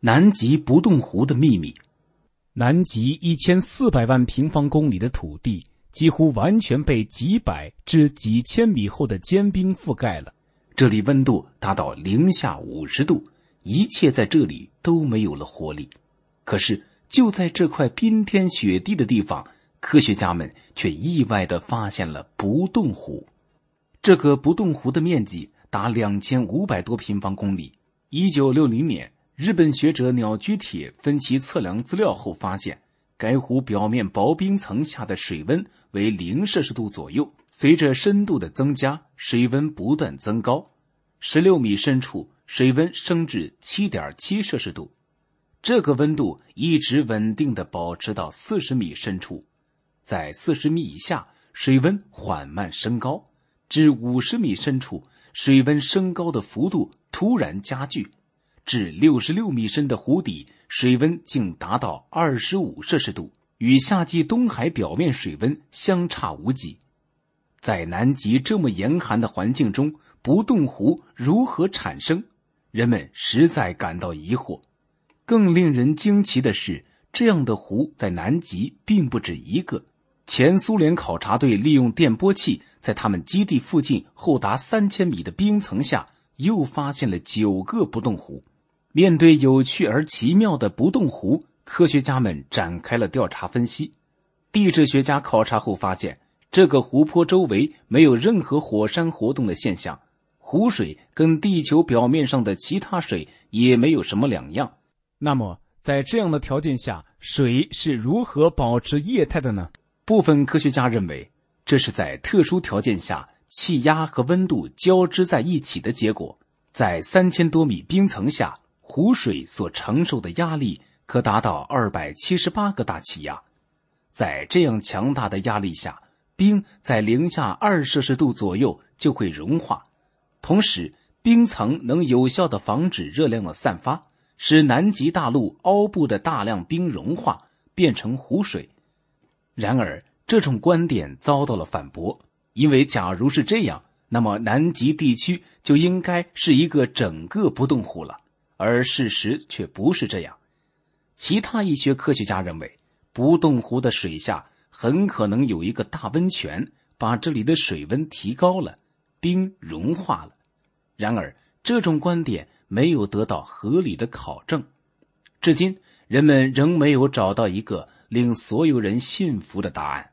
南极不冻湖的秘密。南极一千四百万平方公里的土地，几乎完全被几百至几千米厚的坚冰覆盖了。这里温度达到零下五十度，一切在这里都没有了活力。可是，就在这块冰天雪地的地方，科学家们却意外的发现了不冻湖。这个不冻湖的面积达两千五百多平方公里。一九六零年。日本学者鸟居铁分析测量资料后发现，该湖表面薄冰层下的水温为零摄氏度左右。随着深度的增加，水温不断增高，十六米深处水温升至七点七摄氏度。这个温度一直稳定的保持到四十米深处，在四十米以下，水温缓慢升高，至五十米深处，水温升高的幅度突然加剧。至六十六米深的湖底，水温竟达到二十五摄氏度，与夏季东海表面水温相差无几。在南极这么严寒的环境中，不冻湖如何产生？人们实在感到疑惑。更令人惊奇的是，这样的湖在南极并不止一个。前苏联考察队利用电波器，在他们基地附近厚达三千米的冰层下，又发现了九个不冻湖。面对有趣而奇妙的不冻湖，科学家们展开了调查分析。地质学家考察后发现，这个湖泊周围没有任何火山活动的现象，湖水跟地球表面上的其他水也没有什么两样。那么，在这样的条件下，水是如何保持液态的呢？部分科学家认为，这是在特殊条件下气压和温度交织在一起的结果。在三千多米冰层下。湖水所承受的压力可达到二百七十八个大气压，在这样强大的压力下，冰在零下二摄氏度左右就会融化。同时，冰层能有效的防止热量的散发，使南极大陆凹部的大量冰融化变成湖水。然而，这种观点遭到了反驳，因为假如是这样，那么南极地区就应该是一个整个不冻湖了。而事实却不是这样。其他一些科学家认为，不冻湖的水下很可能有一个大温泉，把这里的水温提高了，冰融化了。然而，这种观点没有得到合理的考证。至今，人们仍没有找到一个令所有人信服的答案。